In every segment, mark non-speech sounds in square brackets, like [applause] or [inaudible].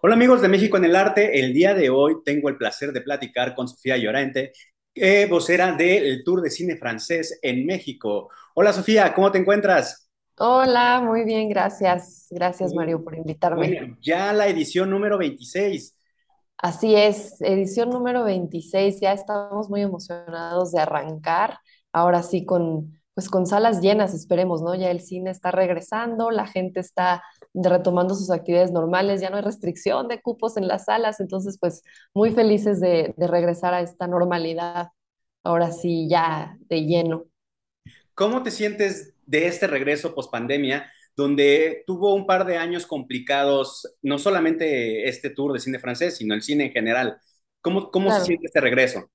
Hola amigos de México en el Arte, el día de hoy tengo el placer de platicar con Sofía Llorente, eh, vocera del Tour de Cine Francés en México. Hola Sofía, ¿cómo te encuentras? Hola, muy bien, gracias. Gracias, Mario, por invitarme. Bueno, ya la edición número 26. Así es, edición número 26. ya estamos muy emocionados de arrancar. Ahora sí, con, pues con salas llenas, esperemos, ¿no? Ya el cine está regresando, la gente está retomando sus actividades normales, ya no hay restricción de cupos en las salas, entonces, pues muy felices de, de regresar a esta normalidad. Ahora sí, ya de lleno. ¿Cómo te sientes de este regreso post pandemia, donde tuvo un par de años complicados, no solamente este tour de cine francés, sino el cine en general? ¿Cómo, cómo se siente este regreso?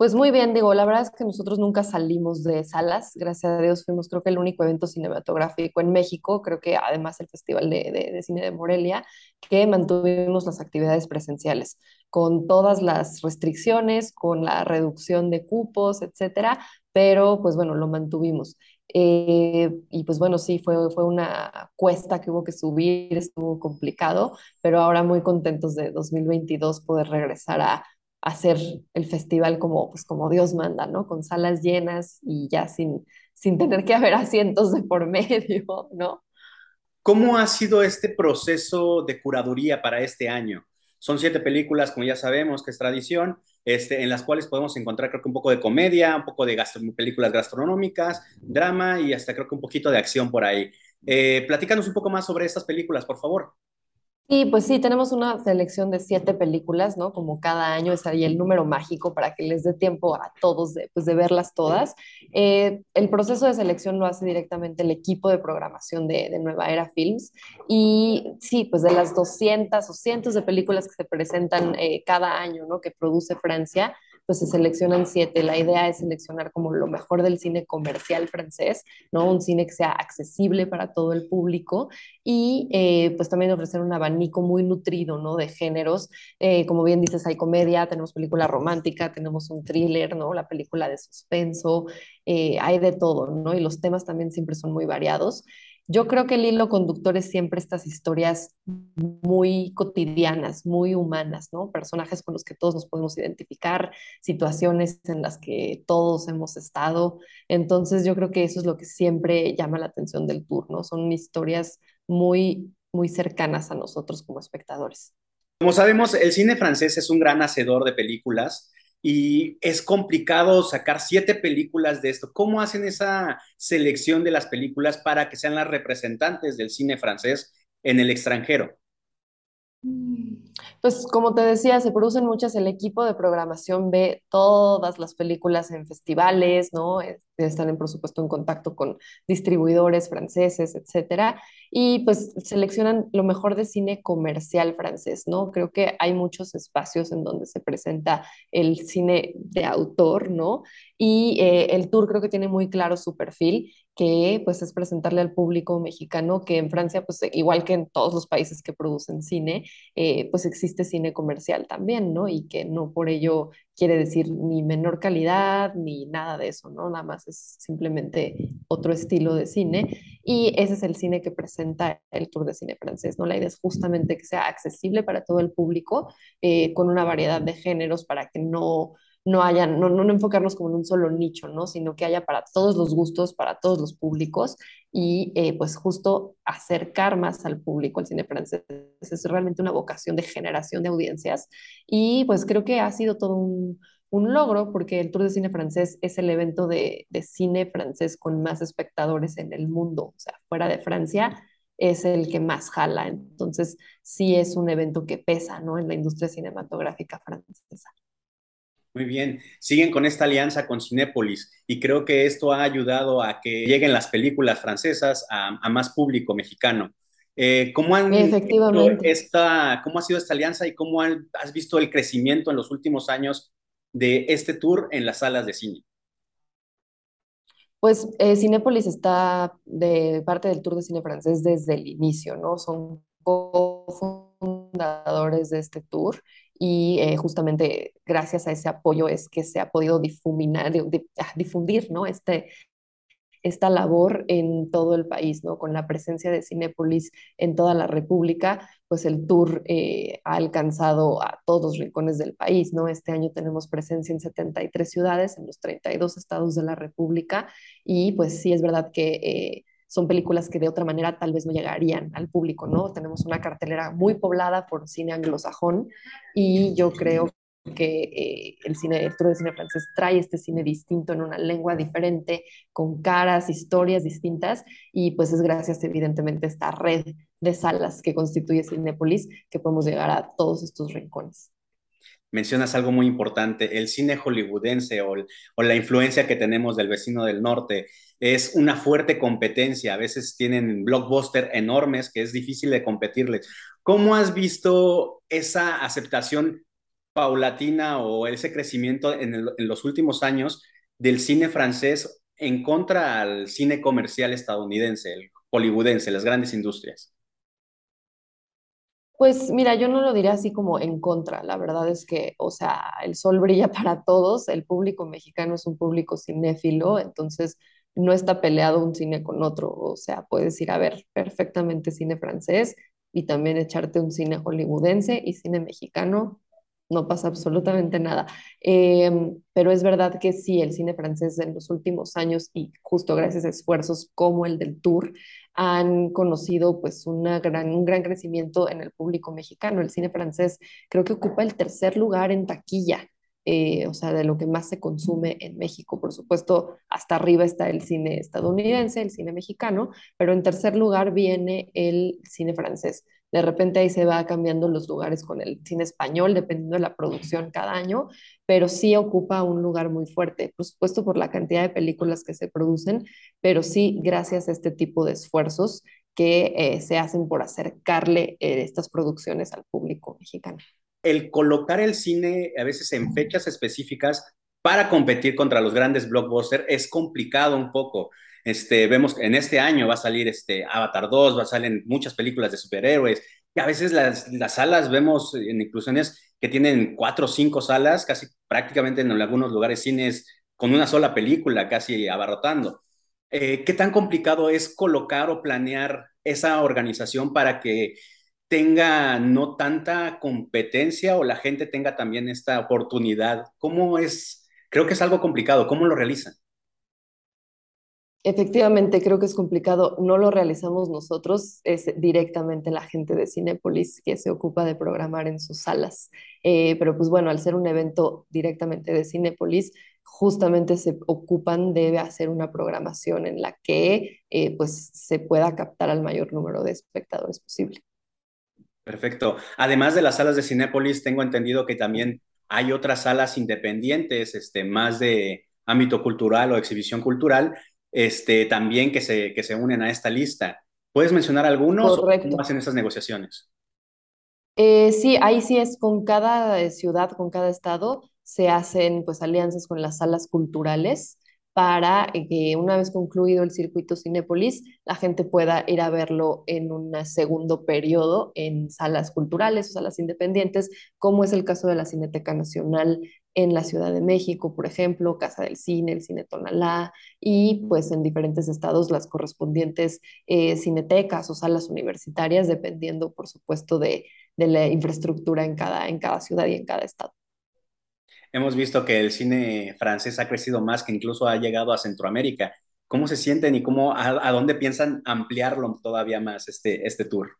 Pues muy bien, digo, la verdad es que nosotros nunca salimos de salas, gracias a Dios fuimos creo que el único evento cinematográfico en México, creo que además el Festival de, de- de Cine de Morelia, que mantuvimos las actividades presenciales, con todas las restricciones, con la reducción de cupos, etcétera, pero pues bueno, lo mantuvimos. Eh, y pues bueno, sí, fue, fue una cuesta que hubo que subir, estuvo complicado, pero ahora muy contentos de 2022 poder regresar a hacer el festival como, pues como Dios manda, ¿no? Con salas llenas y ya sin, sin tener que haber [laughs] asientos de por medio, ¿no? ¿Cómo ha sido este proceso de curaduría para este año? Son siete películas, como ya sabemos, que es tradición, este, en las cuales podemos encontrar, creo que un poco de comedia, un poco de películas gastronómicas, drama y hasta creo que un poquito de acción por ahí. Eh, platícanos un poco más sobre estas películas, por favor. Sí, pues sí, tenemos una selección de siete películas, ¿no? Como cada año es ahí el número mágico para que les dé tiempo a todos de, pues, de verlas todas. Eh, el proceso de selección lo hace directamente el equipo de programación de, Nueva Era Films. Y sí, pues de las 200 o cientos de películas que se presentan eh, cada año, ¿no? Que produce Francia, pues se seleccionan siete. La idea es seleccionar como lo mejor del cine comercial francés, ¿no? Un cine que sea accesible para todo el público y eh, pues también ofrecer un abanico muy nutrido, ¿no? De géneros. Eh, como bien dices, hay comedia, tenemos película romántica, tenemos un thriller, ¿no? La película de suspenso, eh, hay de todo, ¿no? Y los temas también siempre son muy variados. Yo creo que el hilo conductor es siempre estas historias muy cotidianas, muy humanas, ¿no? Personajes con los que todos nos podemos identificar, situaciones en las que todos hemos estado. Entonces yo creo que eso es lo que siempre llama la atención del tour, ¿no? Son historias muy, muy cercanas a nosotros como espectadores. Como sabemos, el cine francés es un gran hacedor de películas y es complicado sacar siete películas de esto. ¿Cómo hacen esa selección de las películas para que sean las representantes del cine francés en el extranjero? Pues como te decía, se producen muchas, el equipo de programación ve todas las películas en festivales, ¿no? Eh, Están en, por supuesto, en contacto con distribuidores franceses, etcétera, y pues seleccionan lo mejor de cine comercial francés, ¿no? Creo que hay muchos espacios en donde se presenta el cine de autor, ¿no? Y eh, el tour creo que tiene muy claro su perfil que pues es presentarle al público mexicano que en Francia, pues igual que en todos los países que producen cine, eh, pues existe cine comercial también, ¿no? Y que no por ello quiere decir ni menor calidad ni nada de eso, ¿no? Nada más es simplemente otro estilo de cine y ese es el cine que presenta el Tour de Cine francés, ¿no? La idea es justamente que sea accesible para todo el público, eh, con una variedad de géneros para que no no haya, no, no enfocarnos como en un solo nicho, ¿no? Sino que haya para todos los gustos, para todos los públicos y eh, pues justo acercar más al público al cine francés. Es realmente una vocación de generación de audiencias y pues creo que ha sido todo un, un logro porque el Tour de Cine Francés es el evento de, de cine francés con más espectadores en el mundo, o sea, fuera de Francia es el que más jala, entonces sí es un evento que pesa, ¿no? En la industria cinematográfica francesa. Muy bien, siguen con esta alianza con Cinépolis y creo que esto ha ayudado a que lleguen las películas francesas a, a más público mexicano. Eh, ¿cómo, han visto Efectivamente. esta, ¿Cómo ha sido esta alianza y cómo han, has visto el crecimiento en los últimos años de este tour en las salas de cine? Pues eh, Cinépolis está de parte del Tour de Cine Francés desde el inicio, ¿no? Son cofundadores de este tour y eh, justamente gracias a ese apoyo es que se ha podido difuminar, di- di- ah, difundir, ¿no? Este, esta labor en todo el país, ¿no? Con la presencia de Cinépolis en toda la República, pues el tour eh, ha alcanzado a todos los rincones del país, ¿no? Este año tenemos presencia en 73 ciudades, en los 32 estados de la República, y pues sí es verdad que... Eh, son películas que de otra manera tal vez no llegarían al público, ¿no? Tenemos una cartelera muy poblada por cine anglosajón y yo creo que eh, el cine, el tour de cine francés trae este cine distinto en una lengua diferente, con caras, historias distintas, y pues es gracias evidentemente a esta red de salas que constituye Cinepolis que podemos llegar a todos estos rincones. Mencionas algo muy importante, el cine hollywoodense o, la influencia que tenemos del vecino del norte es una fuerte competencia, a veces tienen blockbuster enormes que es difícil de competirles. ¿Cómo has visto esa aceptación paulatina o ese crecimiento en, los últimos años del cine francés en contra al cine comercial estadounidense, el hollywoodense, las grandes industrias? Pues mira, yo no lo diría así como en contra. La verdad es que, o sea, el sol brilla [laughs] para todos. El público mexicano es un público cinéfilo, entonces no está peleado un cine con otro. O sea, puedes ir a ver perfectamente cine francés y también echarte un cine hollywoodense y cine mexicano no pasa absolutamente nada. Em, pero es verdad que sí, el cine francés en los últimos años y justo gracias a esfuerzos como el del Tour han conocido pues una gran, un gran crecimiento en el público mexicano. El cine francés creo que ocupa el tercer lugar en taquilla. Eh, o sea, de lo que más se consume en México. Por supuesto, hasta arriba está el cine estadounidense, el cine mexicano, pero en tercer lugar viene el cine francés. De repente ahí se va cambiando los lugares con el cine español, dependiendo de la producción cada año, pero sí ocupa un lugar muy fuerte, por supuesto por la cantidad de películas que se producen, pero sí gracias a este tipo de esfuerzos que eh, se hacen por acercarle eh, estas producciones al público mexicano. El colocar el cine a veces en fechas específicas para competir contra los grandes blockbusters es complicado un poco. Este, vemos que en este año va a salir este, Avatar 2, va a salir muchas películas de superhéroes, y a veces las, las salas vemos en inclusiones que tienen cuatro o cinco salas, casi prácticamente en algunos lugares cines con una sola película, casi abarrotando. Eh, ¿Qué tan complicado es colocar o planear esa organización para que tenga no tanta competencia o la gente tenga también esta oportunidad? ¿Cómo es? Creo que es algo complicado. ¿Cómo lo realizan? Efectivamente, creo que es complicado. No lo realizamos nosotros, es directamente la gente de Cinépolis que se ocupa de programar en sus salas. Eh, pero pues bueno, al ser un evento directamente de Cinépolis, justamente se ocupan de hacer una programación en la que eh, pues se pueda captar al mayor número de espectadores posible. Perfecto. Además de las salas de Cinépolis, tengo entendido que también hay otras salas independientes, este, más de ámbito cultural o exhibición cultural, este, también que se, que se unen a esta lista. ¿Puedes mencionar algunos Correcto. o cómo hacen estas negociaciones? Eh, sí, ahí sí es con cada ciudad, con cada estado, se hacen pues alianzas con las salas culturales para que una vez concluido el circuito Cinépolis, la gente pueda ir a verlo en un segundo periodo en salas culturales o salas independientes, como es el caso de la Cineteca Nacional en la Ciudad de México, por ejemplo, Casa del Cine, el Cine Tonalá, y pues en diferentes estados las correspondientes eh, cinetecas o salas universitarias, dependiendo, por supuesto, de, de la infraestructura en cada, en cada ciudad y en cada estado. Hemos visto que el cine francés ha crecido más, que incluso ha llegado a Centroamérica. ¿Cómo se sienten y cómo, a, a dónde piensan ampliarlo todavía más este, este tour?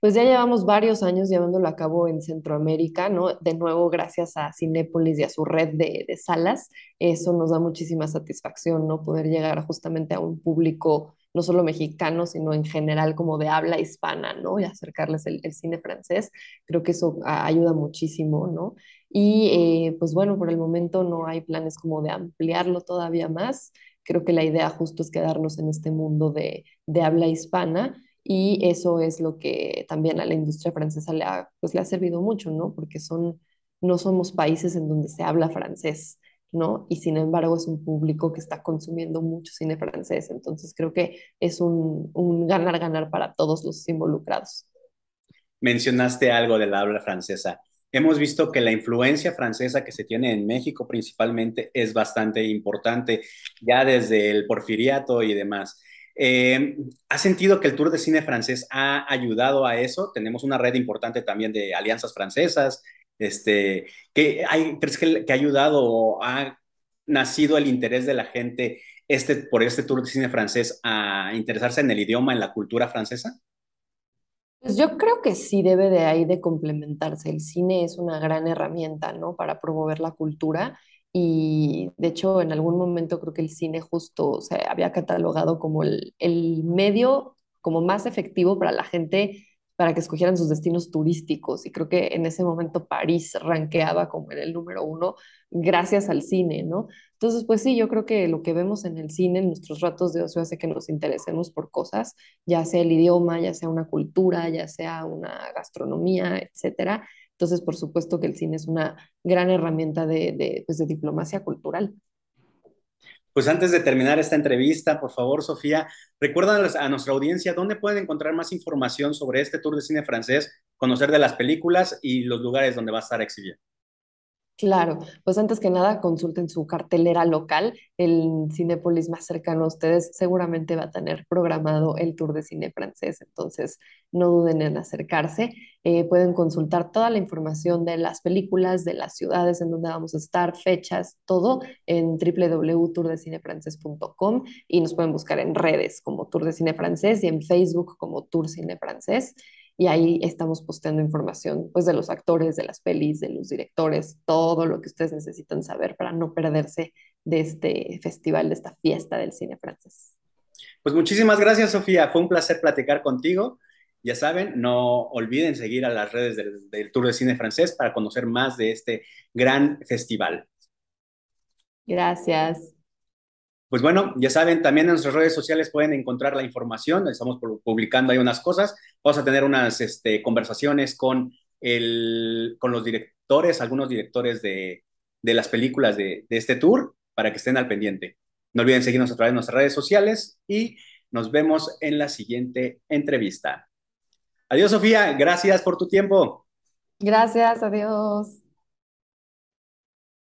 Pues ya llevamos varios años llevándolo a cabo en Centroamérica, ¿no? De nuevo, gracias a Cinépolis y a su red de, de, salas, eso nos da muchísima satisfacción, ¿no? Poder llegar justamente a un público no solo mexicano, sino en general como de habla hispana, ¿no? Y acercarles el, el cine francés, creo que eso ayuda muchísimo, ¿no? Y eh, pues bueno, por el momento no hay planes como de ampliarlo todavía más. Creo que la idea justo es quedarnos en este mundo de, de habla hispana y eso es lo que también a la industria francesa le ha, pues, le ha servido mucho, ¿no? Porque son, no somos países en donde se habla francés, ¿no? Y sin embargo es un público que está consumiendo mucho cine francés, entonces creo que es un, ganar-ganar para todos los involucrados. Mencionaste algo de la habla francesa. hemos visto que la influencia francesa que se tiene en México principalmente es bastante importante, ya desde el porfiriato y demás. Eh, ¿Has sentido que el Tour de Cine francés ha ayudado a eso? Tenemos una red importante también de alianzas francesas. Este, ¿qué ¿Crees que, que ha ayudado o ha nacido el interés de la gente este, por este Tour de Cine francés a interesarse en el idioma, en la cultura francesa? Pues yo creo que sí debe de ahí de complementarse. El cine es una gran herramienta, ¿no? Para promover la cultura y de hecho en algún momento creo que el cine justo se había catalogado como el, el medio como más efectivo para la gente para que escogieran sus destinos turísticos. Y creo que en ese momento París ranqueaba como en el número uno gracias al cine, ¿no? Entonces, pues sí, yo creo que lo que vemos en el cine, en nuestros ratos de ocio, hace que nos interesemos por cosas, ya sea el idioma, ya sea una cultura, ya sea una gastronomía, etcétera. Entonces, por supuesto que el cine es una gran herramienta de, pues, de diplomacia cultural. Pues antes de terminar esta entrevista, por favor, Sofía, recuerda a nuestra audiencia dónde pueden encontrar más información sobre este tour de cine francés, conocer de las películas y los lugares donde va a estar exhibido. Claro, pues antes que nada consulten su cartelera local. El Cinépolis más cercano a ustedes seguramente va a tener programado el tour de cine francés, entonces no duden en acercarse. Eh, pueden consultar toda la información de las películas, de las ciudades en donde vamos a estar, fechas, todo en www.tourdecinefrancés.com y nos pueden buscar en redes como Tour de Cine Francés y en Facebook como Tour Cine Francés y ahí estamos posteando información pues de los actores, de las pelis, de los directores, todo lo que ustedes necesitan saber para no perderse de este festival, de esta fiesta del cine francés. Pues muchísimas gracias, Sofía. Fue un placer platicar contigo. Ya saben, no olviden seguir a las redes del, del Tour de Cine Francés para conocer más de este gran festival. Gracias. Pues bueno, ya saben, también en nuestras redes sociales pueden encontrar la información, estamos publicando ahí unas cosas, vamos a tener unas este, conversaciones con, los directores, algunos directores de, de las películas de, de, este tour, para que estén al pendiente. No olviden seguirnos a través de nuestras redes sociales y nos vemos en la siguiente entrevista. Adiós, Sofía, gracias por tu tiempo. Gracias, adiós.